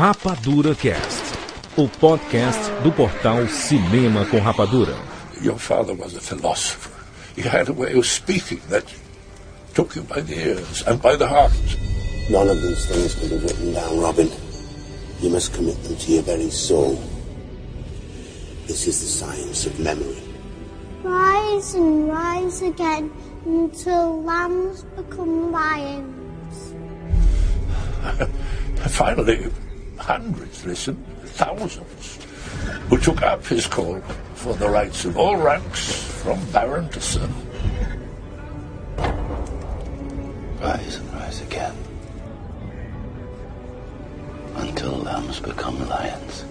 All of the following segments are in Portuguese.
Rapadura Cast, o podcast do portal Cinema com Rapadura. Your father was a philosopher. He had a way of speaking that took you by the ears and by the heart. None of these things can be written down, Robin. You must commit them to your very soul. This is the science of memory. Rise and rise again until lambs become lions. Finally, hundreds listened, thousands, who took up his call for the rights of all ranks, from baron to serf. Rise and rise again. Until lambs become lions.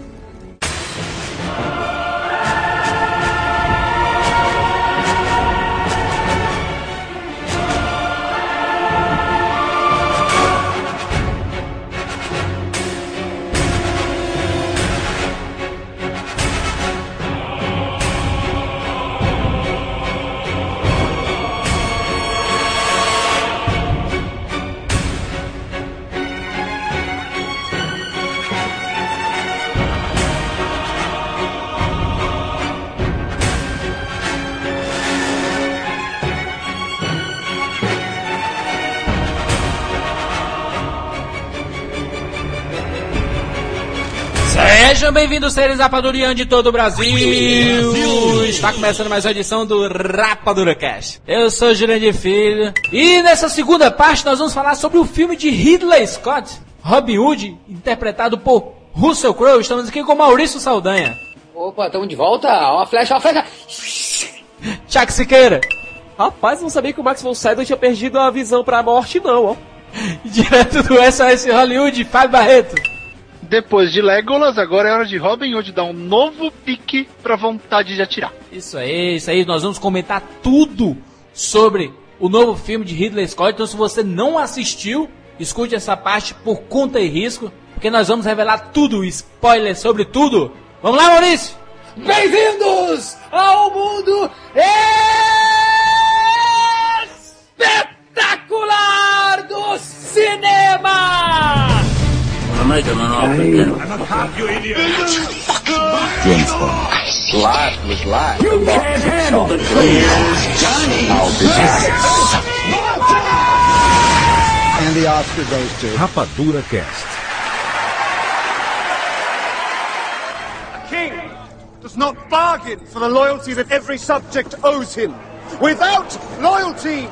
Sejam bem-vindos, seres rapadurianos de todo o Brasil. Está começando mais uma edição do Rapadura Cast. Eu sou Jurandir Filho e nessa segunda parte nós vamos falar sobre o filme de Ridley Scott, Robin Hood, interpretado por Russell Crowe. Estamos aqui com Maurício Saldanha, Opa, estamos de volta. Ó a flecha, ó a flecha. Chuck Siqueira, Rapaz, não sabia que o Max von Sydow tinha perdido a visão pra morte, não, ó. direto do SOS Hollywood, Fábio Barreto. Depois de Legolas, agora é hora de Robin Hood dar um novo pique pra vontade de atirar. Isso aí, isso aí. Nós vamos comentar tudo sobre o novo filme de Ridley Scott. Então, se você não assistiu, escute essa parte por conta e risco, porque nós vamos revelar tudo, spoiler sobre tudo. Vamos lá, Maurício? Bem-vindos ao mundo espetacular off. I'm a cop, you idiot. Transform. Life was life. You can't handle the truth. Johnny. I'll be back. And the Oscar goes to Rapadura Cast. A king does not bargain for the loyalty that every subject owes him. Without loyalty,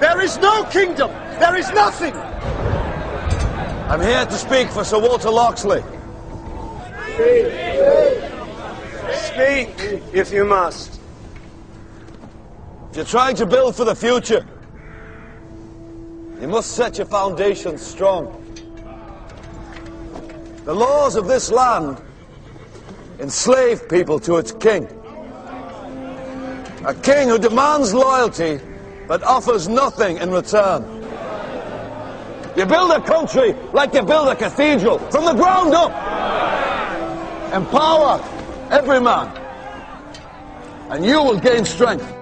there is no kingdom. There is nothing. I'm here to speak for Sir Walter Loxley. Speak, if you must. If you're trying to build for the future, you must set your foundations strong. The laws of this land enslave people to its king. A king who demands loyalty but offers nothing in return. You build a country like you build a cathedral from the ground up. Empower every man, and you will gain strength.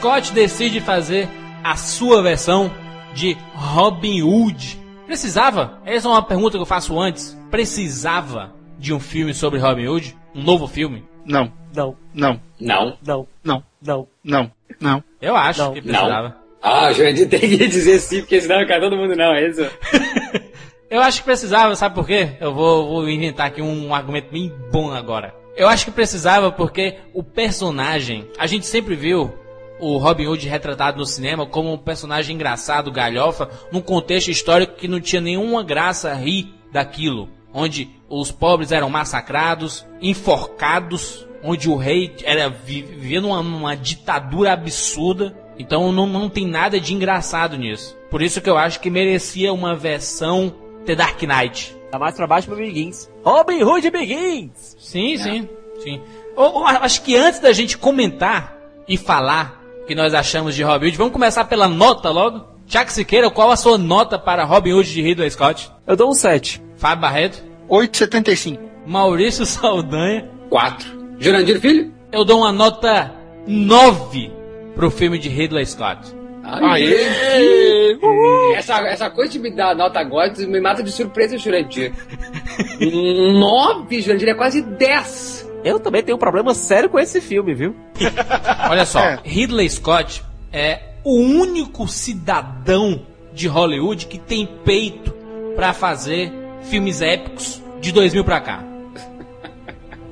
Scott decide fazer a sua versão de Robin Hood. Precisava? Essa é uma pergunta que eu faço antes. Precisava de um filme sobre Robin Hood? Um novo filme? Não, Não, não, Não. não, não, não. não, não. Eu acho Não. que precisava. Ah, o Jurandir tem que dizer sim, porque senão cai todo mundo não, é isso? Eu acho que precisava, sabe por quê? Eu vou, vou inventar aqui um argumento bem bom agora. Eu acho que precisava porque o personagem, a gente sempre viu o Robin Hood retratado no cinema como um personagem engraçado, galhofa, num contexto histórico que não tinha nenhuma graça rir daquilo, onde os pobres eram massacrados, enforcados, onde o rei era vivendo uma, uma ditadura absurda. Então não, não tem nada de engraçado nisso. Por isso que eu acho que merecia uma versão The Dark Knight. Tá mais pra baixo pro Begins. Robin Hood Begins! Sim, sim, sim. Eu, eu acho que antes da gente comentar e falar que nós achamos de Robin Hood, vamos começar pela nota logo? Tiago Siqueira, qual a sua nota para Robin Hood de Ridley Scott? Eu dou um 7. Fábio Barreto? 8,75. Maurício Saldanha? 4. Jurandir Filho? Eu dou uma nota 9 pro filme de Ridley Scott. Aê! Essa, essa coisa de me dar nota agora me mata de surpresa, Jurandir. 9, Jurandir, é quase 10. Eu também tenho um problema sério com esse filme, viu? Olha só, Ridley Scott é o único cidadão de Hollywood que tem peito para fazer filmes épicos de 2000 pra cá.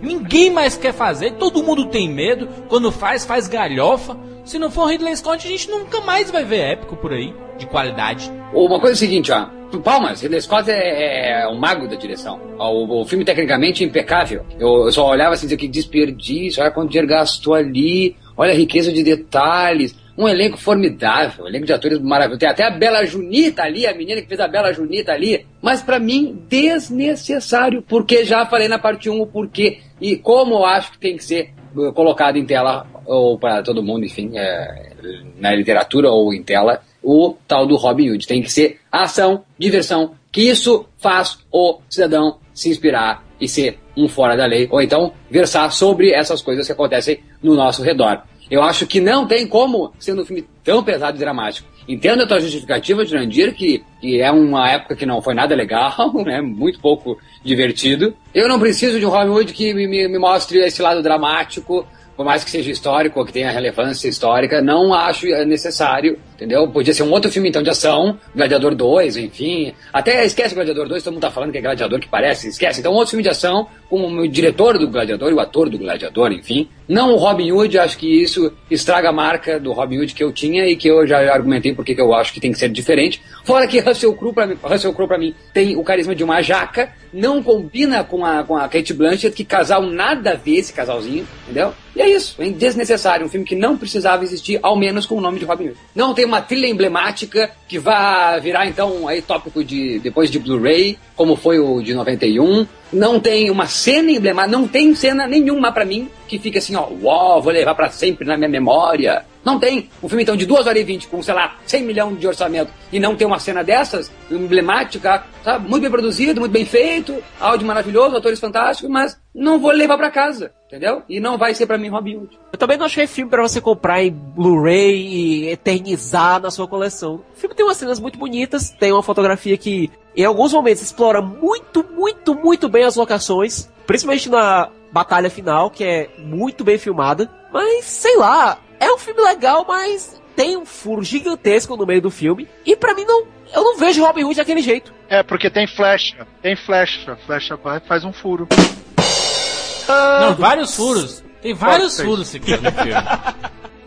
Ninguém mais quer fazer, todo mundo tem medo. Quando faz, faz galhofa. Se não for Ridley Scott, a gente nunca mais vai ver épico por aí, de qualidade. Uma coisa é a seguinte, ó. Palmas, Ridley Scott é, é um mago da direção. O, o filme tecnicamente é impecável. Eu, eu, só olhava assim, dizia que desperdício, olha quanto dinheiro gastou ali, olha a riqueza de detalhes. Um elenco formidável, um elenco de atores maravilhoso. Tem até a Bela Junita ali, a menina que fez a Bela Junita ali. Mas para mim, desnecessário, porque já falei na parte 1 o porquê e como eu acho que tem que ser uh, colocado em tela, ou para todo mundo, enfim, é, na literatura ou em tela, o tal do Robin Hood. Tem que ser ação, diversão, que isso faz o cidadão se inspirar e ser um fora da lei, ou então versar sobre essas coisas que acontecem no nosso redor. Eu acho que não tem como, sendo um filme tão pesado e dramático. Entendo a tua justificativa, Jurandir, que, que é uma época que não foi nada legal, né? Muito pouco divertido. Eu não preciso de um Hollywood que me, me, me mostre esse lado dramático, por mais que seja histórico ou que tenha relevância histórica, não acho necessário, entendeu? Podia ser um outro filme então de ação, Gladiador 2, enfim. Até esquece Gladiador 2, todo mundo tá falando que é Gladiador que parece, esquece. Então, outro filme de ação, com o diretor do Gladiador e o ator do Gladiador, enfim. Não o Robin Hood, acho que isso estraga a marca do Robin Hood que eu tinha e que eu já argumentei porque que eu acho que tem que ser diferente. Fora que Russell Crowe, pra mim, Russell Crowe, pra mim, tem o carisma de uma jaca, não combina com a, com a Kate Blanchett, que casal nada a ver esse casalzinho, entendeu? E é isso, é desnecessário, um filme que não precisava existir, ao menos com o nome de Robin Hood. Não tem uma trilha emblemática que vá virar então aí tópico de depois de Blu-ray, como foi o de 91. Não tem uma cena emblemática, não tem cena nenhuma para mim que fique assim, ó, uau, vou levar para sempre na minha memória. Não tem. Um filme então de 2 horas e 20 com, sei lá, 100 milhões de orçamento e não ter uma cena dessas, emblemática, sabe? Muito bem produzido, muito bem feito, áudio maravilhoso, atores fantásticos, mas não vou levar para casa, entendeu? E não vai ser para mim Robin Hood. Eu também não achei filme para você comprar em Blu-ray e eternizar na sua coleção. O filme tem umas cenas muito bonitas, tem uma fotografia que em alguns momentos explora muito, muito, muito bem as locações, principalmente na batalha final, que é muito bem filmada. Mas sei lá, é um filme legal, mas tem um furo gigantesco no meio do filme. E para mim não, eu não vejo Robin Hood daquele jeito. É, porque tem flecha. Tem flecha. Flecha vai faz um furo. Não, vários furos. Tem vários Pode furos sequer no filme.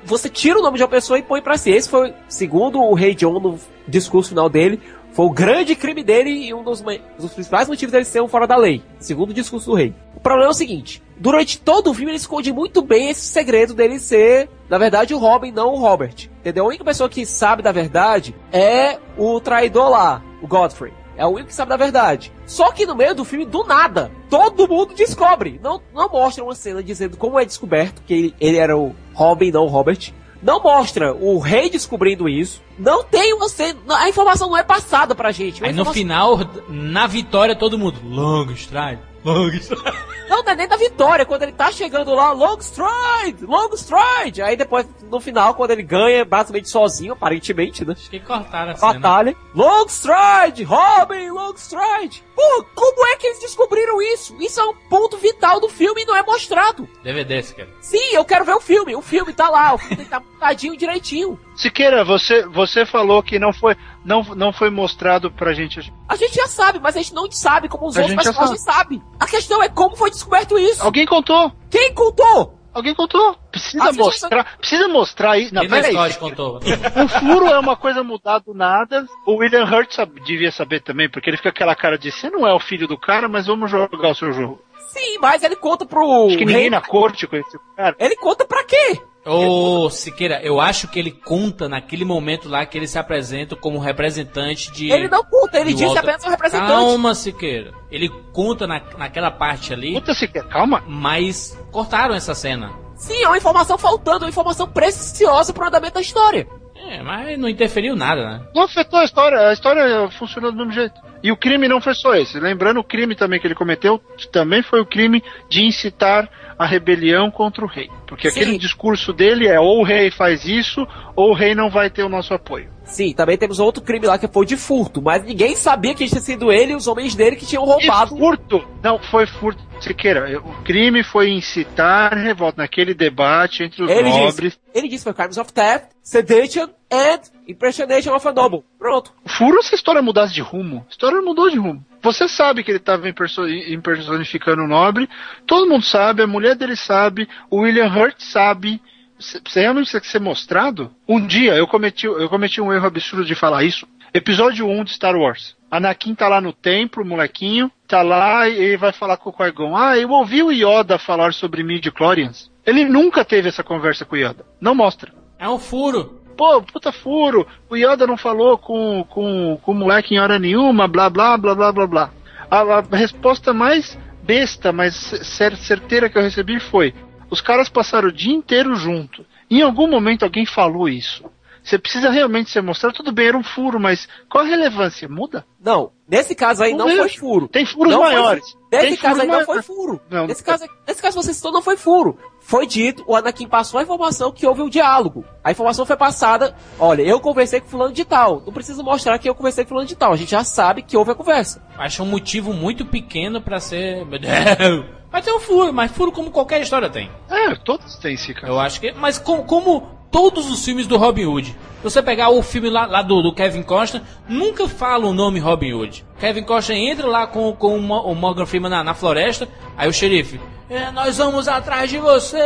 Você tira o nome de uma pessoa e põe pra si. Esse foi, segundo o Rei John no discurso final dele, foi o grande crime dele e um dos, dos principais motivos dele ser um fora da lei, segundo o discurso do rei. O problema é o seguinte: durante todo o filme ele esconde muito bem esse segredo dele ser, na verdade, o Robin, não o Robert. Entendeu? A única pessoa que sabe da verdade é o traidor lá, o Godfrey. É o único que sabe da verdade. Só que no meio do filme, do nada, todo mundo descobre. Não, não mostra uma cena dizendo como é descoberto que ele, ele era o Robin, não o Robert. Não mostra o rei descobrindo isso. Não tem cena. A informação não é passada pra gente. Aí no informação- final, na vitória, todo mundo. Long stride. Long stride. Não, não é nem da vitória, quando ele tá chegando lá, long stride, long stride. Aí depois, no final, quando ele ganha, basicamente sozinho, aparentemente, né? Acho que cortaram a cena. Batalha. Long stride, Robin, long stride. Pô, como é que eles descobriram isso? Isso é um ponto vital do filme e não é mostrado. DVD, cara. Sim, eu quero ver o filme. O filme tá lá, o filme tá contadinho direitinho. Siqueira, você, você falou que não foi, não, não foi mostrado pra gente. A gente já sabe, mas a gente não sabe como os A outros já personagens sabem. A questão é como foi descoberto isso. Alguém contou. Quem contou? Alguém contou. Precisa Ah, você mostrar. Precisa mostrar isso. Não, peraí. Contou? Um furo é uma coisa mudada do nada. O William Hurt sabe- devia saber também, porque ele fica com aquela cara de você não é o filho do cara, mas vamos jogar o seu jogo. Sim, mas ele conta pro. Acho que ninguém rei- na corte conheceu o cara. Ele conta pra quê? Ô, Siqueira, eu acho que ele conta naquele momento lá que ele se apresenta como representante de. Ele não conta, ele Walter- apenas um representante. Calma, Siqueira. Ele conta na, naquela parte ali, Puta, Siqueira, calma. mas cortaram essa cena. Sim, é uma informação faltando, uma informação preciosa pro andamento da história. É, mas não interferiu nada, né? Não afetou a história, a história funcionou do mesmo jeito. E o crime não foi só esse. Lembrando, o crime também que ele cometeu também foi o crime de incitar a rebelião contra o rei. Porque Sim. aquele discurso dele é ou o rei faz isso, ou o rei não vai ter o nosso apoio. Sim, também temos outro crime lá que foi de furto, mas ninguém sabia que tinha sido ele e os homens dele que tinham roubado. E furto! Não, foi furto. Siqueira, o crime foi incitar revolta naquele debate entre os Ele nobres. disse, ele disse foi crimes of theft, sedition and impersonation of a noble. Pronto. Furo se a história mudasse de rumo. A história mudou de rumo. Você sabe que ele estava impersonificando o nobre, todo mundo sabe, a mulher dele sabe, o William Hurt sabe. Você realmente tem que ser mostrado? Um dia eu cometi, eu cometi um erro absurdo de falar isso. Episódio 1 de Star Wars. Anakin tá lá no templo, molequinho, tá lá e vai falar com o Qui-Gon. Ah, eu ouvi o Yoda falar sobre midi-chlorians. Ele nunca teve essa conversa com o Yoda. Não mostra. É um furo. Pô, puta furo, o Yoda não falou com, com, com o moleque em hora nenhuma, blá blá blá blá blá blá. A, a resposta mais besta, mas cer- certeira que eu recebi foi: os caras passaram o dia inteiro junto. Em algum momento alguém falou isso. Você precisa realmente ser mostrado, tudo bem, era um furo, mas qual a relevância? Muda? Não, nesse caso aí Não não, foi furo. Tem furos Não foi maiores. furo. Nesse Tem caso aí não maiores. foi furo. Não, nesse, não caso, nesse caso você citou não foi furo. Foi dito, o Anakin passou a informação que houve um diálogo. A informação foi passada, olha, eu conversei com fulano de tal. Não preciso mostrar que eu conversei com fulano de tal. A gente já sabe que houve a conversa. Acho um motivo muito pequeno pra ser. Mas tem um furo, mas furo como qualquer história tem. É, todos têm esse cara. Eu acho que. Mas com- como todos os filmes do Robin Hood. Se você pegar o filme lá, lá do, do Kevin Costner, nunca fala o nome Robin Hood. Kevin Costner entra lá com, com o Mo- o Morgan Freeman na, na floresta, aí o xerife, "É, nós vamos atrás de você,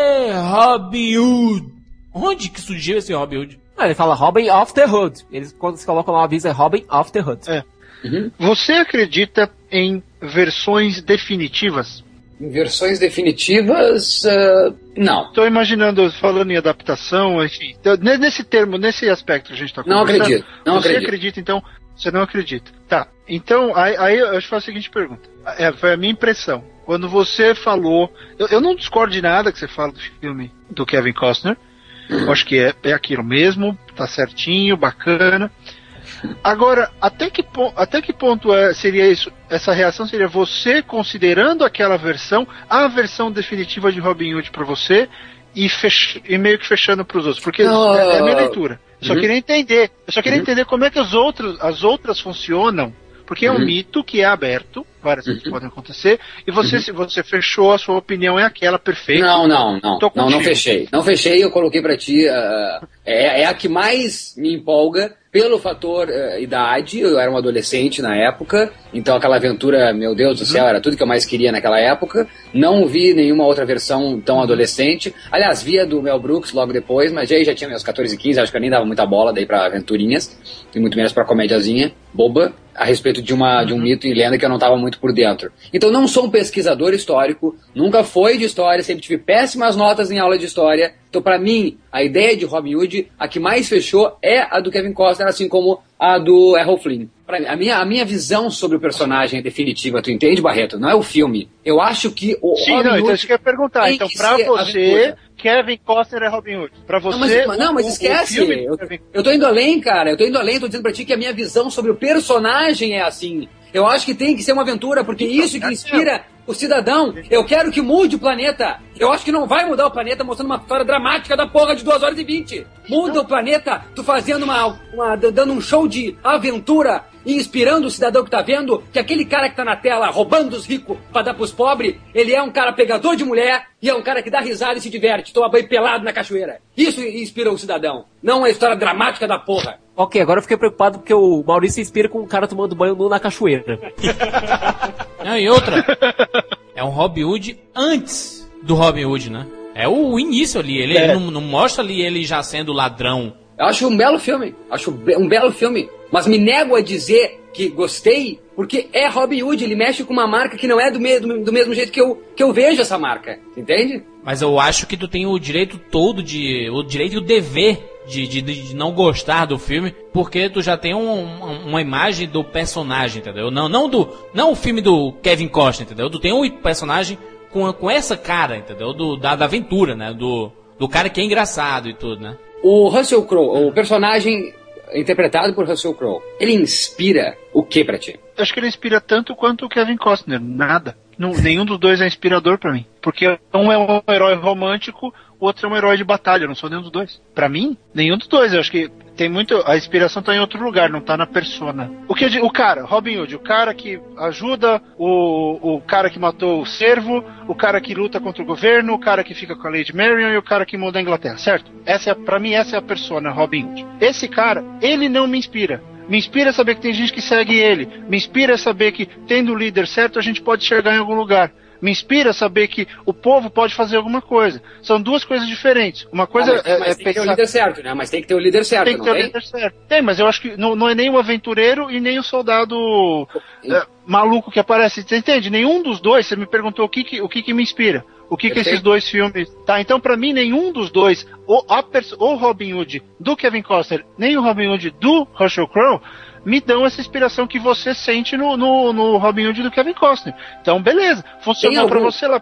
Robin Hood. Onde que surgiu esse Robin Hood? Ah, ele fala Robin of the Hood. Eles, quando se colocam lá o aviso, é Robin of the Hood. É. Você acredita em versões definitivas? Em versões definitivas, ah, não. Estou imaginando, falando em adaptação, enfim. então, ne- Nesse termo, nesse aspecto que a gente está Não acredito, não você acredito. acredita, então? Você não acredita. Tá. Então, aí, aí eu te faço a seguinte pergunta. É, foi a minha impressão. Quando você falou. Eu, eu não discordo de nada que você fala do filme do Kevin Costner. Eu acho que é, é aquilo mesmo, tá certinho, bacana. Agora, até que, até que ponto é, seria isso? Essa reação seria você considerando aquela versão a versão definitiva de Robin Hood pra você e, fech- e meio que fechando pros outros? Porque Não, é, é a minha leitura. Eu só Uhum. queria entender. Eu só queria Uhum. entender como é que os outros, as outras funcionam. Porque é um Uhum. mito que é aberto, várias coisas Uhum. podem acontecer, e você, se você fechou, a sua opinião é aquela perfeita. Não, não, não. Não, não fechei. Não fechei, eu coloquei pra ti. ah, é, é a que mais me empolga pelo fator ah, idade. Eu era um adolescente na época, então aquela aventura, meu Deus do céu, era tudo que eu mais queria naquela época. Não vi nenhuma outra versão tão adolescente. Aliás, via do Mel Brooks logo depois, mas aí já tinha meus 14 e 15, acho que eu nem dava muita bola daí pra aventurinhas, e muito menos pra comédiazinha boba a respeito de, uma, de um mito e lenda que eu não estava muito por dentro. Então não sou um pesquisador histórico, nunca foi de história, sempre tive péssimas notas em aula de história. Então para mim, a ideia de Robin Hood, a que mais fechou é a do Kevin Costner, assim como a do Errol Flynn. Pra mim, a, minha, a minha visão sobre o personagem é definitiva, tu entende, Barreto? Não é o filme. Eu acho que o Sim, Robin não, então Hood isso que eu ia perguntar. Então, ser você. Kevin Costner é Robin Hood. Pra você. Não, mas, não, mas esquece. eu, Kevin- eu tô indo além, cara. Eu tô indo além, tô dizendo pra ti que a minha visão sobre o personagem é assim. Eu acho que tem que ser uma aventura, porque isso que inspira o cidadão. Eu quero que mude o planeta. Eu acho que não vai mudar o planeta mostrando uma história dramática da porra de 2 horas e 20. Muda o planeta, tu fazendo uma, uma- dando um show de aventura e inspirando o cidadão que tá vendo que aquele cara que tá na tela roubando os ricos pra dar pros pobres, ele é um cara pegador de mulher e é um cara que dá risada e se diverte, toma banho pelado na cachoeira. Isso inspira o cidadão, não a história dramática da porra. Ok, agora eu fiquei preocupado porque o Maurício se inspira com um cara tomando banho nu na cachoeira. Não, e outra, é um Robin Hood antes do Robin Hood, né? É o início ali, ele, ele não, não mostra ali ele já sendo ladrão. Eu acho um belo filme, acho um belo filme, mas me nego a dizer que gostei, porque é Robin Hood, ele mexe com uma marca que não é do, me do, do mesmo jeito que eu, que eu vejo essa marca, entende? Mas eu acho que tu tem o direito todo de. O direito e o dever de, de, de não gostar do filme, porque tu já tem um- um- uma imagem do personagem, entendeu? Não, não do. Não o filme do Kevin Costner, entendeu? Tu tem um personagem com, com essa cara, entendeu? Do, da, da aventura, né? Do, do cara que é engraçado e tudo, né? O Russell Crowe, o personagem interpretado por Russell Crowe, ele inspira o que pra ti? Acho que ele inspira tanto quanto o Kevin Costner. Nada. Não- nenhum dos dois é inspirador pra mim. Porque um é um herói romântico, o outro é um herói de batalha. Eu não sou nenhum dos dois. Pra mim, nenhum dos dois. Eu acho que tem muito. A inspiração tá em outro lugar, não tá na persona. O que o cara, Robin Hood, o cara que ajuda o, o cara que matou o servo, o cara que luta contra o governo, o cara que fica com a Lady Marion e o cara que muda a Inglaterra, certo? Essa é, para mim essa é a persona Robin Hood. Esse cara, ele não me inspira. Me inspira saber que tem gente que segue ele. Me inspira saber que, tendo o líder certo, a gente pode chegar em algum lugar. Me inspira saber que o povo pode fazer alguma coisa. São duas coisas diferentes. Uma coisa Ah, mas, é, mas é tem que ter o pensar. líder certo, né? Mas tem que ter o líder certo, Tem que não ter o tem? líder certo. Tem, mas eu acho que não, não é nem o aventureiro e nem o soldado é, maluco que aparece. Você entende? Nenhum dos dois, você me perguntou o que, que- o que, que me inspira. O que, que esses dois filmes. Tá, então pra mim, nenhum dos dois, o, a perso- o Robin Hood do Kevin Costner, nem o Robin Hood do Russell Crowe, me dão essa inspiração que você sente no, no, no Robin Hood do Kevin Costner. Então, beleza. Funcionou algum- você lá.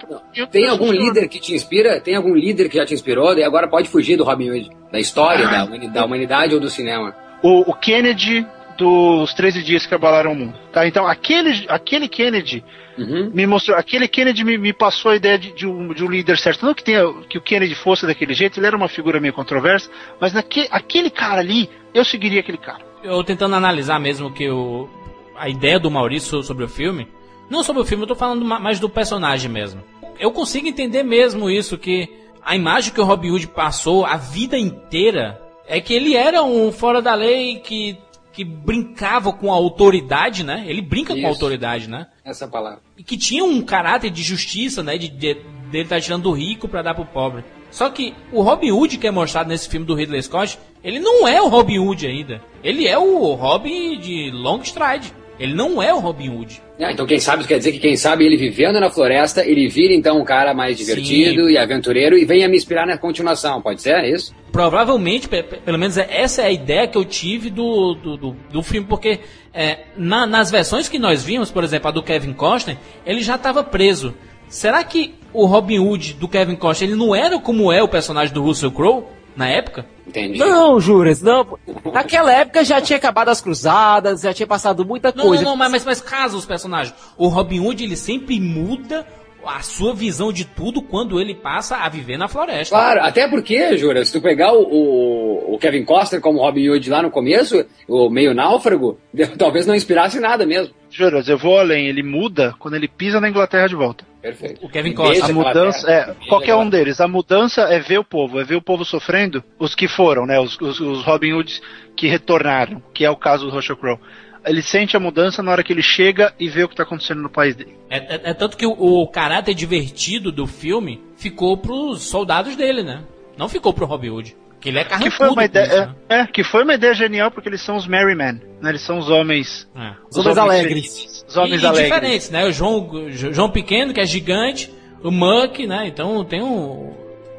Tem algum líder que te inspira? Tem algum líder que já te inspirou? Daí agora pode fugir do Robin Hood, da história, da, humani- da humanidade ou do cinema. o, o Kennedy dos 13 dias que abalaram o mundo. Tá? Então, aquele, aquele Kennedy Uhum. me mostrou, aquele Kennedy me, me passou a ideia de, de um, de um líder certo. Não que, tenha, que o Kennedy fosse daquele jeito, ele era uma figura meio controversa, mas naque, aquele cara ali, eu seguiria aquele cara. Eu tentando analisar mesmo que o, a ideia do Maurício sobre o filme. Não sobre o filme, eu tô falando ma- mais do personagem mesmo. Eu consigo entender mesmo isso, que a imagem que o Robin Hood passou a vida inteira é que ele era um fora da lei que, que brincava com a autoridade, né? Ele brinca com a Isso. autoridade, né? Essa palavra. e que tinha um caráter de justiça, né? De, de dele estar tirando do rico pra dar pro pobre. Só que o Robin Hood que é mostrado nesse filme do Ridley Scott, ele não é o Robin Hood ainda. Ele é o Robin de Longstride. Ele não é o Robin Hood. Ah, então quem sabe, quer dizer que quem sabe ele vivendo na floresta, ele vira então um cara mais divertido e aventureiro e venha me inspirar na continuação, pode ser é isso? Provavelmente, pe- pe- pelo menos é- essa é a ideia que eu tive do, do, do, do filme, porque é, na- nas versões que nós vimos, por exemplo, a do Kevin Costner, ele já estava preso. Será que o Robin Hood do Kevin Costner ele não era como é o personagem do Russell Crowe na época? Entendi. Não, Juras, não. Naquela época já tinha acabado as cruzadas, já tinha passado muita Não, coisa. não, não, mas, mas, mas caso os personagens. O Robin Hood ele sempre muda a sua visão de tudo quando ele passa a viver na floresta. Claro, até porque, Jura, se tu pegar o, o, o Kevin Costner como Robin Hood lá no começo, o meio náufrago, talvez não inspirasse nada mesmo. Juras, eu vou além, ele muda quando ele pisa na Inglaterra de volta. Perfeito. O Kevin Costner. beija A mudança, é, qualquer um deles. A mudança é ver o povo, é ver o povo sofrendo, os que foram, né? Os, os, os Robin Hoods que retornaram, que é o caso do Russell Crowe. Ele sente a mudança na hora que ele chega e vê o que está acontecendo no país dele. É, é- é tanto que o, o caráter divertido do filme ficou pros soldados dele, né? Não ficou pro Robin Hood. Que ele é Que carrancudo. foi uma ideia, isso, né? é, é, que foi uma ideia genial porque eles são os merry men, né? Eles são os homens, É. Os homens alegres. felizes, os homens e, e alegres. diferentes, né? O João, o João Pequeno, que é gigante, o Muck, né? Então tem um.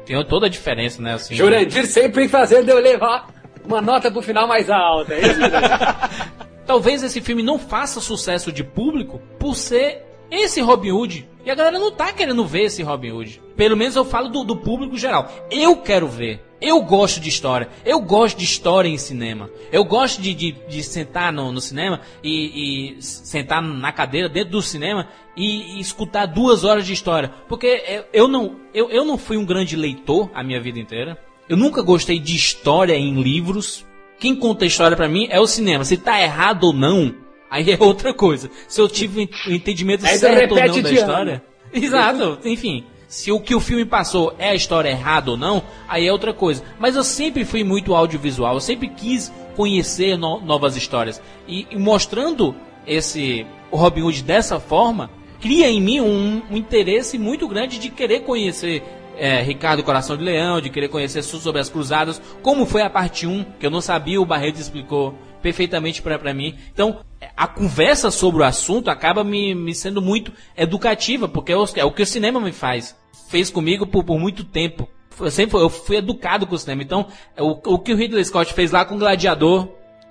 Tem toda a diferença, né? Assim, Jurandir sempre fazendo eu levar uma nota pro final mais alta. É isso? Talvez esse filme não faça sucesso de público por ser esse Robin Hood. E a galera não tá querendo ver esse Robin Hood. Pelo menos eu falo do, do público geral. Eu quero ver. Eu gosto de história. Eu gosto de história em cinema. Eu gosto de, de, de sentar no, no cinema e, e sentar na cadeira dentro do cinema e, e escutar duas horas de história. Porque eu, eu não, eu, eu não fui um grande leitor a minha vida inteira. Eu nunca gostei de história em livros. Quem conta história pra mim é o cinema. Se tá errado ou não, aí é outra coisa. Se eu tive o entendimento Aí certo ou não da de ano. história. Exato, enfim. Se o que o filme passou é a história errada ou não, aí é outra coisa. Mas eu sempre fui muito audiovisual, eu sempre quis conhecer no- novas histórias. E, e mostrando esse o Robin Hood dessa forma, cria em mim um, um interesse muito grande de querer conhecer é, Ricardo Coração de Leão, de querer conhecer so- sobre as cruzadas, como foi a parte 1, que eu não sabia, o Barreto explicou perfeitamente pra mim. Então, a conversa sobre o assunto acaba me, me sendo muito educativa, porque é o, é o que o cinema me faz. Fez comigo por, por muito tempo. Eu sempre fui- eu fui educado com o cinema. Então, o, o que o Ridley Scott fez lá com Gladiador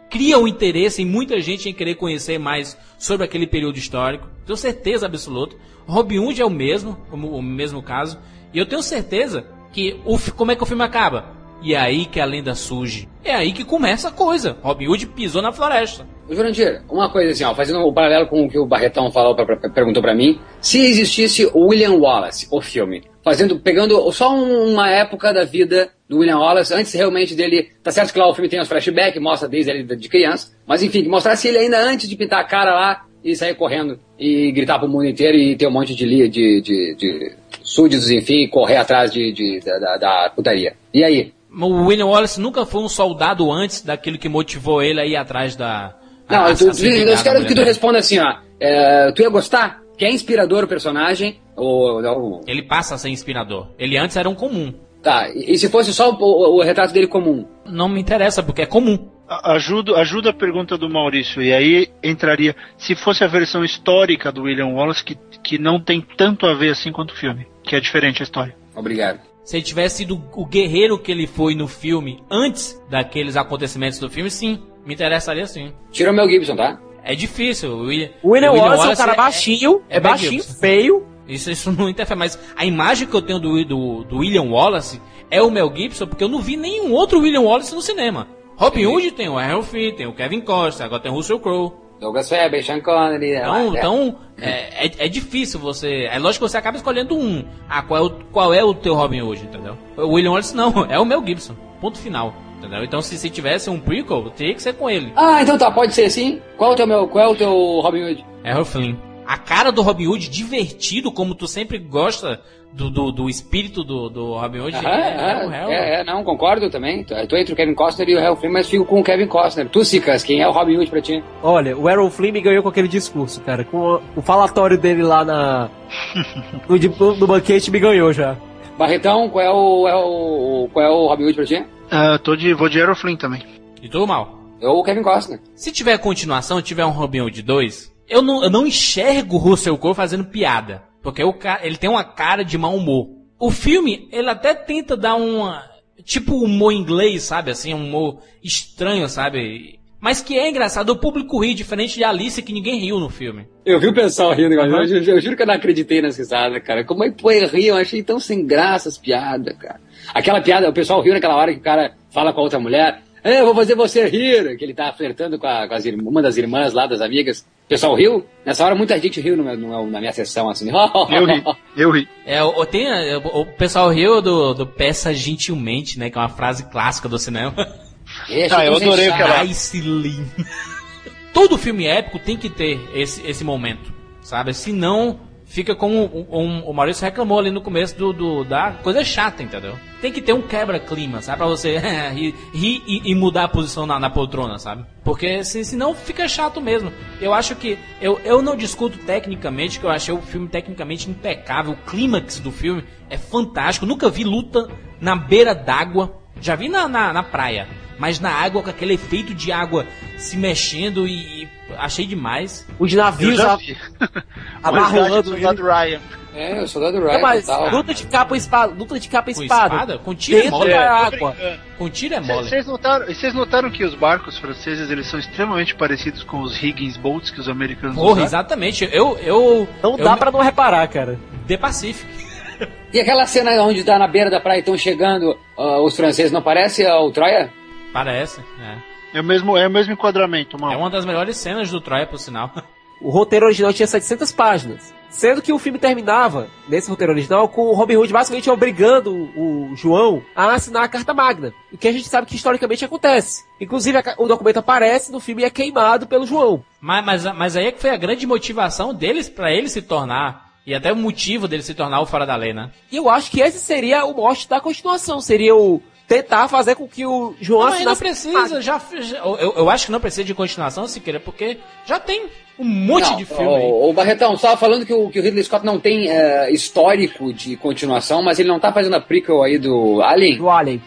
cria um interesse em muita gente em querer conhecer mais sobre aquele período histórico. Tenho certeza absoluta. Robin Hood é o mesmo, o, o mesmo caso. E eu tenho certeza que o, como é que o filme acaba? E é aí que a lenda surge. É aí que começa a coisa. Robin Hood pisou na floresta. Jurandir, uma coisa assim, ó, fazendo um paralelo com o que o Barretão falou, pra, pra- perguntou pra mim, se existisse William Wallace, o filme, fazendo, pegando só um- uma época da vida do William Wallace, antes realmente dele, tá certo que lá o filme tem os flashbacks, mostra desde ele de criança, mas enfim, que mostrasse ele ainda antes de pintar a cara lá e sair correndo e gritar pro mundo inteiro e ter um monte de, de, de, de súditos, enfim, correr atrás de, de- da, da putaria. E aí? O William Wallace nunca foi um soldado antes daquilo que motivou ele a ir atrás da. Não, a- eu, a eu quero que tu responda assim, ó. é, tu ia gostar? Que é inspirador o personagem? Ou, ou- Ele passa a ser inspirador. Ele antes era um comum. tá, e, se fosse só o, o- o retrato dele comum? Não me interessa, porque é comum. Ajuda, ajuda a pergunta do Maurício. E aí entraria, se fosse a versão histórica do William Wallace, que, que não tem tanto a ver assim quanto o filme, que é diferente a história. Obrigado. Se ele tivesse sido o guerreiro que ele foi no filme antes daqueles acontecimentos do filme, sim. Me interessaria sim. Tira o Mel Gibson, tá? É difícil. O William, O William, o Wallace, é um cara baixinho, é, é Mel baixinho, Gibson. feio. Isso, isso não interfere, mas a imagem que eu tenho do, do, do William Wallace é o Mel Gibson, porque eu não vi nenhum outro William Wallace no cinema. Robin Hood tem o Harold Finn, tem o Kevin Costa, agora tem o Russell Crowe. Douglas Faber, Sean Connery. Então, é, então é, é, é difícil você. É lógico que você acaba escolhendo um. Ah, qual é o, qual é o teu Robin hoje, entendeu? O William Wallace não, é o Mel Gibson. Ponto final. Entendeu? Então se, se tivesse um prequel, teria que ser com ele. Ah, então tá, pode ser assim. Qual é o teu, Mel- qual é o teu Robin Hood? Harold Flynn. A cara do Robin Hood, divertido, como tu sempre gosta do, do, do espírito do, do Robin Hood, Aham, é, é o é, Harold. é, é, não, concordo também. Tu, entre o Kevin Costner e o Hal Flynn, mas fico com o Kevin Costner. Tu, Cicas, quem é o Robin Hood pra ti? Olha, o Aaron Flynn me ganhou com aquele discurso, cara. Com o falatório dele lá na. no, no, no banquete me ganhou já. Barretão, qual é o, é o, qual é o Robin Hood pra ti? Ah, tô de, vou de Aeroflame também. E tudo mal. Eu o Kevin Costner. Se tiver continuação, tiver um Robin Hood 2, eu não, eu não enxergo o Russell Crowe fazendo piada. Porque o cara, ele tem uma cara de mau humor. O filme, ele até tenta dar uma. Tipo humor inglês, sabe? Assim, um humor estranho, sabe? Mas que é engraçado. O público ri, diferente de Alice, que ninguém riu no filme. Eu vi o pessoal rindo, eu, eu, eu juro que eu não acreditei nas risadas, cara. Como é que foi rir? Eu achei tão sem graça as piadas, cara. Aquela piada, o pessoal riu naquela hora que o cara fala com a outra mulher. É, eu vou fazer você rir. Que ele tá flertando com, a, com as uma das irmãs lá, das amigas. O pessoal riu. Nessa hora muita gente riu no meu- no na minha sessão, assim. Eu ri, eu ri. É, o, tem, é, o, pessoal riu do, do Peça Gentilmente, né? Que é uma frase clássica do cinema. É, Ah, eu adorei aquela. Lim. Todo filme épico tem que ter esse, esse momento, sabe? Senão, fica como o, o- o Maurício reclamou ali no começo do, do- da coisa chata, entendeu? Tem que ter um quebra-clima, sabe? Pra você rir, e, e mudar a posição na, na poltrona, sabe? Porque se, senão fica chato mesmo. Eu acho que. Eu, eu não discuto tecnicamente, que eu achei o filme tecnicamente impecável. O clímax do filme é fantástico. Nunca vi luta na beira d'água. Já vi na, na, na praia. Mas na água, com aquele efeito de água se mexendo e, e achei demais. Os navios já a- vi. amarrolando O soldado Ryan. É, eu sou da do Não, Ryan, mas total. luta de capa e espada, luta de capa e Com espada. espada? Com tiro é mole. da É, água. Com tiro é mole. Vocês notaram, e vocês notaram que os barcos franceses eles são extremamente parecidos com os Higgins Boats que os americanos Porra, usaram? exatamente. Eu. eu Não eu dá pra não reparar, cara. The Pacific. E aquela cena onde tá na beira da praia e estão chegando ah, os franceses, não parece ah, o Troia? Parece, é. É o mesmo, é o mesmo enquadramento, É mal. uma das melhores cenas do Troia, por sinal. O roteiro original tinha 700 páginas. Sendo que o filme terminava, nesse roteiro original, com o Robin Hood basicamente obrigando o João a assinar a Carta Magna. O que a gente sabe que historicamente acontece. Inclusive, o documento aparece no filme e é queimado pelo João. Mas, mas, mas aí é que foi a grande motivação deles pra ele se tornar. E até o motivo dele se tornar o fora da lei, né? E eu acho que esse seria o mote da continuação. Seria o tentar fazer com que o João Não, mas não precisa, já, já- eu, eu acho que não precisa de continuação, Siqueira, porque já tem um monte Não, de filme aí. O, o Barretão, você estava falando que o, que o Ridley Scott não tem eh, histórico de continuação, mas ele não tá fazendo a prequel aí do Alien? do Alien.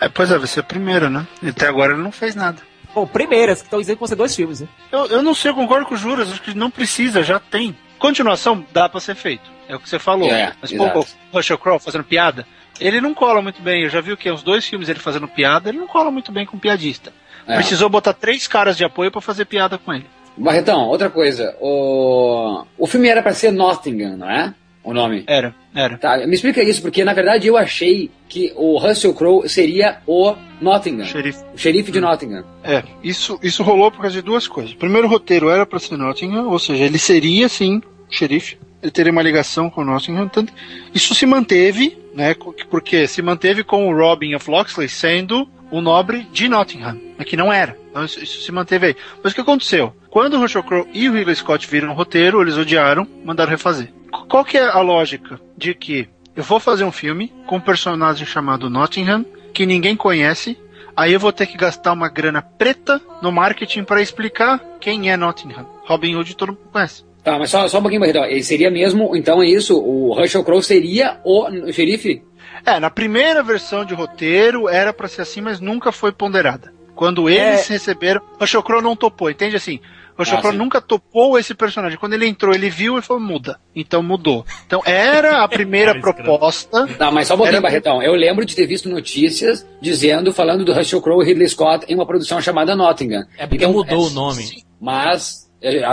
É, pois é, vai ser o primeiro, né? E Até agora ele não fez nada. Bom, primeiras, que estão dizendo que vão ser dois filmes, né? Eu, eu não sei, eu concordo com o Juras, acho que não precisa, já tem. Continuação dá pra ser feito. É o que você falou. É, Mas, pô, o Russell Crowe fazendo piada, ele não cola muito bem. Eu já vi o que? Uns dois filmes ele fazendo piada, ele não cola muito bem com piadista. É. Precisou botar três caras de apoio pra fazer piada com ele. Barretão, outra coisa. O, o filme era pra ser Nottingham, não é? O nome. Era, era. Tá, me explica isso, porque na verdade eu achei que o Russell Crowe seria o Nottingham. Xerife. O xerife de Nottingham. É, isso, isso rolou por causa de duas coisas. O primeiro roteiro era pra ser Nottingham, ou seja, ele seria sim xerife. Ele teria uma ligação com Nottingham. Tanto, isso se manteve, né? Porque se manteve com o Robin of Locksley sendo o nobre de Nottingham, mas que não era. Então isso, isso se manteve aí. Mas o que aconteceu? Quando o Russell Crowe e o Ridley Scott viram o roteiro, eles odiaram, mandaram refazer. Qu- Qual que é a lógica de que eu vou fazer um filme com um personagem chamado Nottingham, que ninguém conhece, Aí eu vou ter que gastar uma grana preta no marketing para explicar quem é Nottingham. Robin Hood todo mundo conhece. Tá, mas só, só um pouquinho, Barretão. Ele seria mesmo, então é isso, o Russell Crowe seria o xerife? É, na primeira versão de roteiro era para ser assim, mas nunca foi ponderada. Quando eles receberam, Russell Crowe não topou, entende assim? Russell Ah, Crowe nunca topou esse personagem. Quando ele entrou, ele viu e falou, muda. Então mudou. Então era a primeira escroto. proposta. Tá, mas só um pouquinho, Era- Barretão. Eu lembro de ter visto notícias dizendo, falando do Russell Crowe e Ridley Scott em uma produção chamada Nottingham. É porque mudou o nome. Mas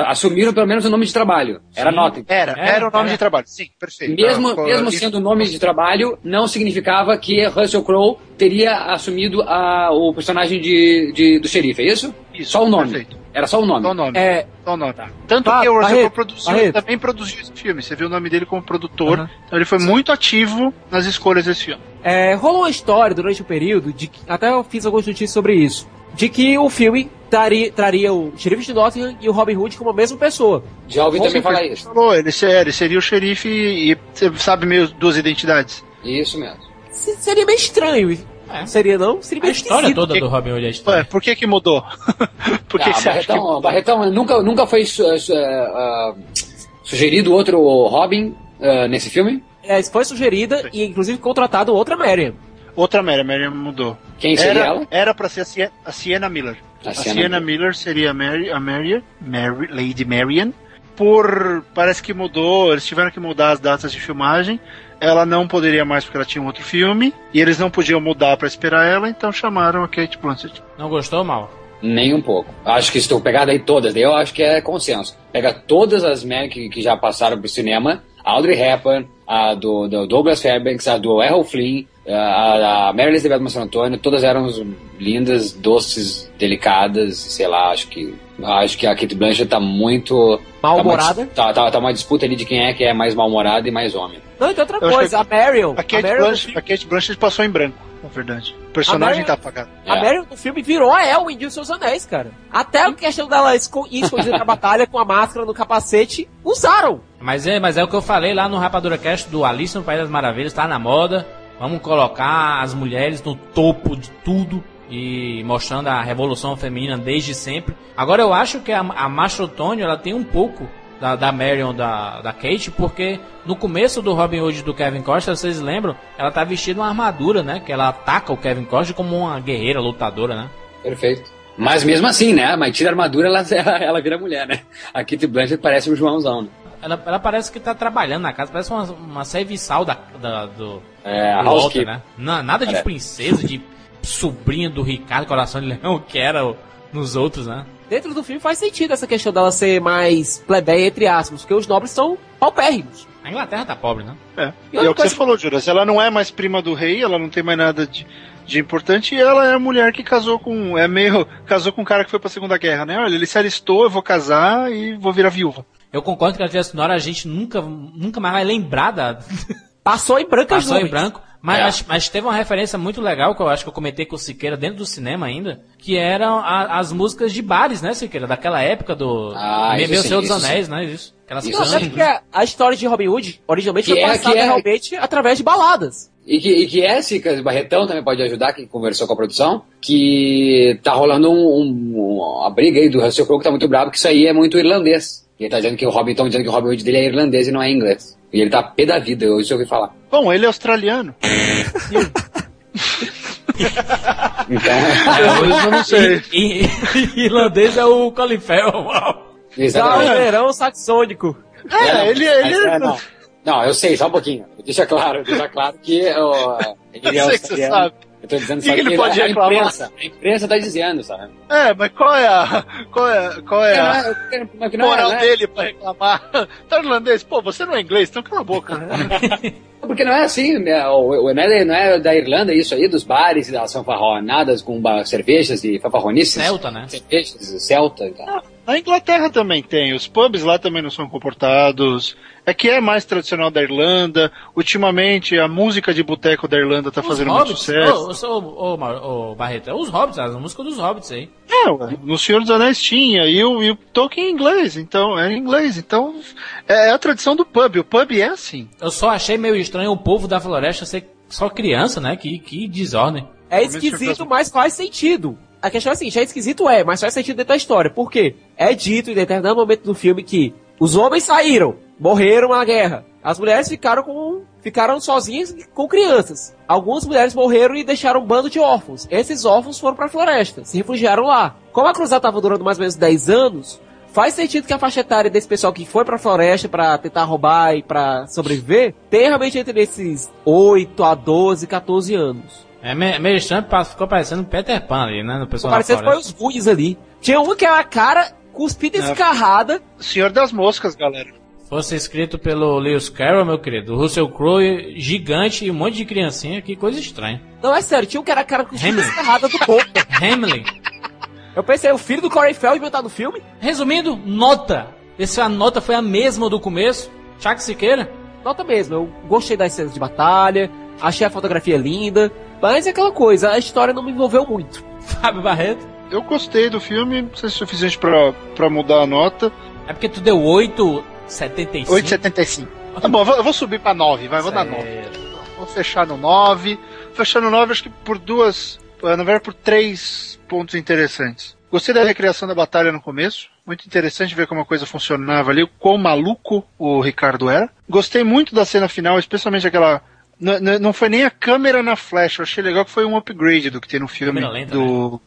assumiram pelo menos o nome de trabalho. Era Sim. Nottingham. Era, Era, era o nome era. de trabalho. Sim, perfeito. Mesmo, Ah, mesmo isso- sendo o nome de trabalho, não significava que Russell Crowe teria assumido a- o personagem de, de- do xerife, é isso? Isso, só o nome. perfeito. Era só o nome. Só o nome. É, Só o nome. Tanto Ba- que o Russell Crowe produziu, Barreto. também produziu esse filme. Você viu o nome dele como produtor. Aham. Então ele foi muito ativo nas escolhas desse filme. É, rolou uma história durante o período, de que, até eu fiz algumas notícias sobre isso, de que o filme traria, traria o xerife de Nottingham e o Robin Hood como a mesma pessoa. Já ouvi também falar isso. Falou, ele, se- ele seria o xerife e você sabe meio duas identidades. Isso mesmo. Se- Seria meio estranho. É. Seria não? Seria A meio história esquisito. toda que- do Robin Hood é a Ué, história. por que que mudou? por que, Ah, que você acha que Barretão, Barretão nunca, nunca foi su- su- ah, sugerido outro Robin ah, nesse filme? É, foi sugerida e inclusive contratado outra Marion. Outra Mary, Mary mudou. Quem seria Era, ela? era pra ser a, a Sienna Miller. A A, Sienna Sienna Miller seria a Mary, a Mary, Mary, Lady Marian. Por. Parece que mudou, eles tiveram que mudar as datas de filmagem. Ela não poderia mais porque ela tinha um outro filme. E eles não podiam mudar pra esperar ela, então chamaram a Kate Blanchett. Não gostou, mal? Nem um pouco. Acho que se tu pegar daí todas, eu acho que é consenso. Pega todas as Mary que, que já passaram pro cinema, a Audrey Hepburn, a do, do Douglas Fairbanks, a do Errol Flynn, a, a Mary Elizabeth Mastro Antônio, todas eram lindas, doces, delicadas, sei lá, acho que acho que a Kate Blanchett tá muito Mal-humorada? Tá, uma- tá, tá, tá uma disputa ali de quem é que é mais mal-humorada e mais homem. Não, e tem outra Eu coisa, a Marion. A Kate, a Marion, Blanchett, a Kate Blanchett passou em branco, na verdade. O personagem Marion- tá apagado. a É. Marion do filme virou a Elwin de Os Seus Anéis, cara. Até a questão dela escondida na batalha com a máscara no capacete, usaram. Mas é, mas é o que eu falei lá no Rapadura Cast do Alice no País das Maravilhas, tá na moda. Vamos colocar as mulheres no topo de tudo e mostrando a revolução feminina desde sempre. Agora eu acho que a, a Macho Tônio, ela tem um pouco da, da Marion, da, da Kate, porque no começo do Robin Hood do Kevin Costa, vocês lembram? Ela tá vestida uma armadura, né? Que ela ataca o Kevin Costa como uma guerreira lutadora, né? Perfeito. Mas mesmo assim, né? Mas tira a armadura, ela, ela vira mulher, né? A Kate Blanchett parece um Joãozão, né? Ela, ela parece que tá trabalhando na casa, parece uma, uma serviçal da, da- do, É, a do Walter, né? Na- nada de Parece. princesa, de sobrinha do Ricardo Coração de Leão, que era o- nos outros, né? dentro do filme faz sentido essa questão dela ser mais plebeia, entre aspas, porque os nobres são paupérrimos. A Inglaterra tá pobre, né? É, E é outra o que você falou, Juras. Ela não é mais prima do rei, ela não tem mais nada de, de importante, e ela é a mulher que casou com. É meio. Casou com um cara que foi pra Segunda Guerra, né? Olha, ele se alistou, eu vou casar e vou virar viúva. Eu concordo que a trilha sonora a gente nunca, nunca mais vai lembrar da. Passou em brancas Passou em branco. Mas, É. mas, mas teve uma referência muito legal que eu acho que eu comentei com o Siqueira dentro do cinema ainda, que eram a- as músicas de bares, né, Siqueira? Daquela época do. Ah, Meu sim, Senhor dos Anéis, né? Isso. Aquelas Isso canções. até porque a, história de Robin Hood, originalmente, Que foi é- passada que é- realmente através de baladas. E que, e que é, Barretão também pode ajudar, que conversou com a produção, que tá rolando um, um- uma briga aí do Russell Crowe que tá muito bravo, que isso aí é muito irlandês. E ele tá dizendo que o Robin, estão dizendo que o Robin Hood dele é irlandês e não é inglês. E ele tá pé da vida, eu isso eu ouvi falar. Bom, ele é australiano. Então, Eu não sei. E, e- irlandês é o Colin Farrell. uau. exatamente. Caldeirão saxônico. É, não, ele, ele é, não. Não, eu sei, só um pouquinho. Deixa claro, deixa claro que ó, ele é Eu sei que você australiano. sabe. Eu tô dizendo E só que ele que pode a reclamar. imprensa, a imprensa tá dizendo, sabe? É, mas qual é a. Qual é, qual é a É, mas que não é, moral né? dele pra reclamar? Tá irlandês? Pô, você não é inglês, então cala a boca. Porque não é assim, né? O- o- não, é, não é da Irlanda isso aí, dos bares e das fanfarronadas com cervejas e fanfarronices? Celta, né? Cervejas, celta e tal. Na Inglaterra também tem, os pubs lá também não são comportados. É que é mais tradicional da Irlanda. Ultimamente a música de boteco da Irlanda tá Os fazendo muito Hobbits. sucesso. Ô, ô, Mar- ô, Barreto, é os Hobbits, a música dos Hobbits aí. É, no Senhor dos Anéis tinha, e o, e o Tolkien em inglês, então, é em inglês, então é, é a tradição do pub, o pub é assim. Eu só achei meio estranho o povo da floresta ser só criança, né? Que, que desordem. É esquisito, mas faz sentido. A questão é assim, já é esquisito é, mas faz sentido dentro da história. Por quê? É dito em determinado momento do filme que os homens saíram, morreram na guerra. As mulheres ficaram com ficaram sozinhas com crianças. Algumas mulheres morreram e deixaram um bando de órfãos. Esses órfãos foram pra floresta, se refugiaram lá. Como a cruzada estava durando mais ou menos 10 anos, faz sentido que a faixa etária desse pessoal que foi pra floresta pra tentar roubar e pra sobreviver, tenha realmente entre esses 8 a 12, 14 anos. É me- meio estranho, ficou parecendo Peter Pan ali, né? No pessoal da Parecendo foi os Goonies ali. Tinha uma que era a cara cuspida e É. escarrada. Senhor das Moscas, galera. Fosse escrito pelo Lewis Carroll, meu querido, Russell Crowe gigante e um monte de criancinha, que coisa estranha. Não, é sério, tinha um que era a cara cuspida e Hamlin. escarrada do povo. Hamlin. Eu pensei, o filho do Corey Feldman tá no filme? Resumindo, nota. Esse a nota foi a mesma do começo. Chuck Siqueira. Nota mesmo, eu gostei das cenas de batalha, achei a fotografia linda, mas é aquela coisa, a história não me envolveu muito. Fábio Barreto. Eu gostei do filme, não sei se é suficiente pra, pra mudar a nota. É porque tu deu 8,75. 8,75. Tá bom, eu vou, eu vou subir pra 9, vai, vou dar 9. Vou fechar no 9. Fechar no 9, acho que por duas. Na verdade, por três pontos interessantes. Gostei da recriação da batalha no começo. Muito interessante ver como a coisa funcionava ali, o quão maluco o Ricardo era. Gostei muito da cena final, especialmente aquela. Não foi nem a câmera na flash, eu achei legal que foi um upgrade do que tem no filme. Lenta, né? do...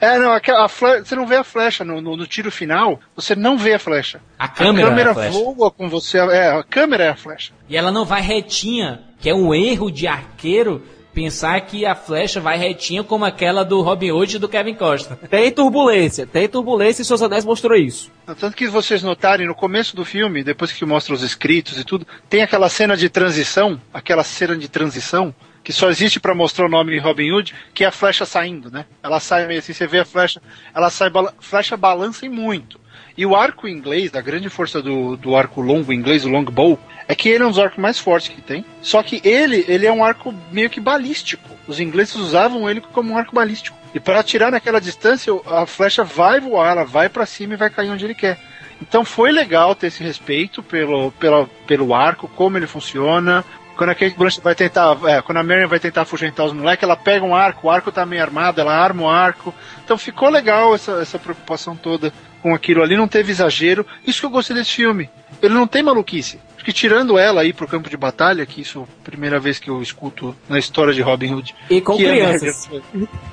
É, não, a fle- você não vê a flecha no, no- no tiro final, você não vê a flecha. A câmera, a câmera é a flecha. voa com você, é, a câmera é a flecha. E ela não vai retinha, que é um erro de arqueiro pensar que a flecha vai retinha como aquela do Robin Hood e do Kevin Costa. Tem turbulência, tem turbulência e Seus Anéis mostrou isso. Tanto que vocês notarem no começo do filme, depois que mostra os escritos e tudo, tem aquela cena de transição, aquela cena de transição, que só existe pra mostrar o nome Robin Hood, que é a flecha saindo, né? Ela sai meio assim, você vê a flecha, ela sai, bala- flecha balança em muito. E o arco inglês, a grande força do, do arco longo inglês, o longbow, é que ele é um dos arcos mais fortes que tem. Só que ele, ele é um arco meio que balístico. Os ingleses usavam ele como um arco balístico. E para atirar naquela distância, a flecha vai voar, ela vai para cima e vai cair onde ele quer. Então foi legal ter esse respeito pelo, pela, pelo arco, como ele funciona. Quando a Kate Blanchett vai tentar, é, quando a Marion vai tentar afugentar os moleques, ela pega um arco, o arco tá meio armado, ela arma o arco. Então ficou legal essa, essa preocupação toda com aquilo ali, não teve exagero. Isso que eu gostei desse filme. Ele não tem maluquice. Que tirando ela aí pro campo de batalha, que isso é a primeira vez que eu escuto na história de Robin Hood. E com é crianças.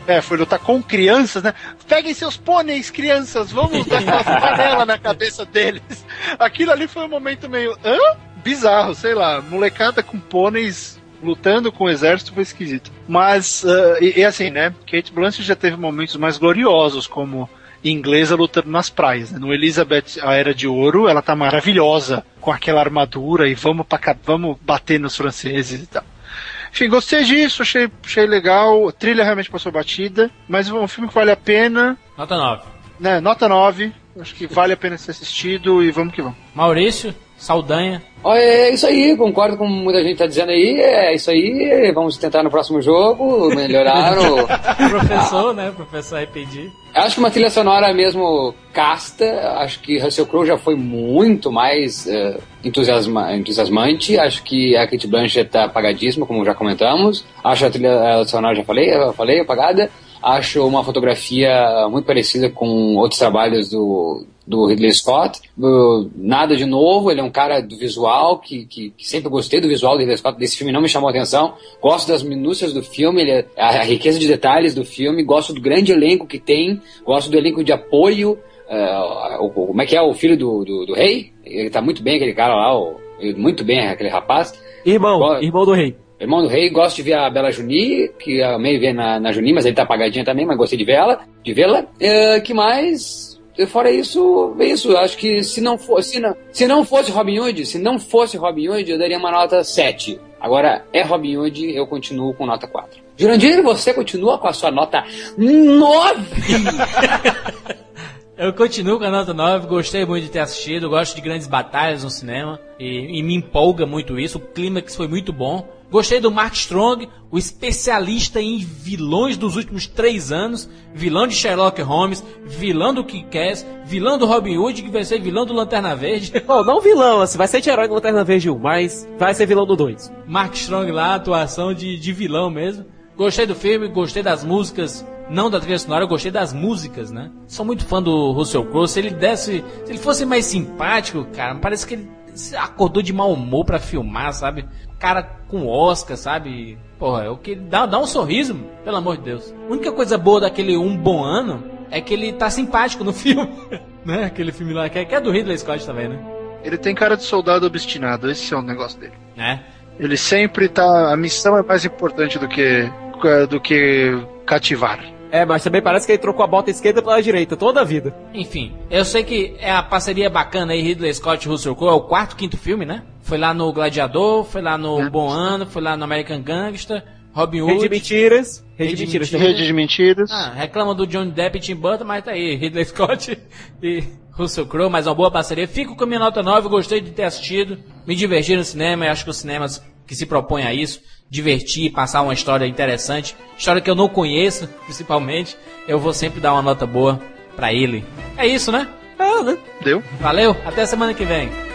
É, foi lutar com crianças, né? Peguem seus pôneis, crianças, vamos dar uma panela na cabeça deles. Aquilo ali foi um momento meio. hã? Bizarro, sei lá. Molecada com pôneis lutando com o exército foi esquisito. Mas, ah, e, e assim, né? Kate Blanchett já teve momentos mais gloriosos, como inglesa lutando nas praias. Né? No Elizabeth, a Era de Ouro, ela tá maravilhosa com aquela armadura e vamos, pra, cá- vamos bater nos franceses e tal. Enfim, gostei disso, achei, achei legal. A trilha realmente passou batida, mas é um filme que vale a pena. Nota 9. Né? Nota 9. Acho que vale a pena ser assistido e vamos que vamos. Maurício, Saldanha. É isso aí, concordo com muita gente tá dizendo aí, é isso aí, vamos tentar no próximo jogo, melhorar o... Professor, né? Professor RPG. Acho que uma trilha sonora mesmo casta, acho que Russell Crowe já foi muito mais eh, entusiasma- entusiasmante, acho que a Kate Blanchett tá apagadíssima, como já comentamos, acho a trilha eh, sonora, já falei, eu falei, apagada, acho uma fotografia muito parecida com outros trabalhos do, do Ridley Scott, nada de novo, ele é um cara do visual, que, que, que sempre gostei do visual do Ridley Scott, desse filme não me chamou a atenção, gosto das minúcias do filme, é- a, a riqueza de detalhes do filme, gosto do grande elenco que tem, gosto do elenco de apoio, o- o- como é que é o filho do, do, do rei? Ele tá muito bem, aquele cara lá, o- muito bem, aquele rapaz. Irmão, Qual- irmão do rei. Irmão do Rei, gosto de ver a Bela Juni, que amei ver na, na Juni, mas ele tá apagadinha também, mas gostei de ver ela, de vê-la. É, que mais? Fora isso, é isso. Acho que se não fosse, se não, se não fosse Robin Hood, se não fosse Robin Hood, eu daria uma nota 7. Agora, é Robin Hood, eu continuo com nota 4. Jurandir, você continua com a sua nota 9! Eu continuo com a nota 9, gostei muito de ter assistido, gosto de grandes batalhas no cinema e, e me empolga muito isso, o clímax foi muito bom. Gostei do Mark Strong, o especialista em vilões dos últimos três anos, vilão de Sherlock Holmes, vilão do Kick-Ass, vilão do Robin Hood, que vai ser vilão do Lanterna Verde. Não, não vilão, assim, vai ser de herói do Lanterna Verde 1, mas vai ser vilão do 2. Mark Strong lá, atuação de, de vilão mesmo. Gostei do filme, gostei das músicas, não da trilha sonora, eu gostei das músicas, né? Sou muito fã do Russell Crowe, se ele desse, se ele fosse mais simpático, cara, parece que ele acordou de mau humor pra filmar, sabe? Cara com Oscar, sabe? Porra, é o que dá, dá um sorriso, pelo amor de Deus. A única coisa boa daquele Um Bom Ano é que ele tá simpático no filme, né? Aquele filme lá, que é, que é do Ridley Scott também, né? Ele tem cara de soldado obstinado, esse é o negócio dele. É. Ele sempre tá. A missão é mais importante do que. do que cativar. É, mas também parece que ele trocou a bota esquerda pela direita toda a vida. Enfim, eu sei que é a parceria bacana aí, Ridley Scott e Russell Crowe, é o quarto, quinto filme, né? Foi lá no Gladiador, foi lá no Bom Ano, foi lá no American Gangster, Robin Hood. Rede de mentiras. Rede Rede de mentiras. Rede de mentiras. Ah, reclama do Johnny Depp e Tim Burton, mas tá aí, Ridley Scott e Russell Crowe, mais uma boa parceria. Fico com a minha nota 9, gostei de ter assistido, me diverti no cinema, e acho que os cinemas que se propõem a isso, divertir, passar uma história interessante, história que eu não conheço, principalmente, eu vou sempre dar uma nota boa pra ele. É isso, né? Ah, né? Deu? Valeu, até semana que vem.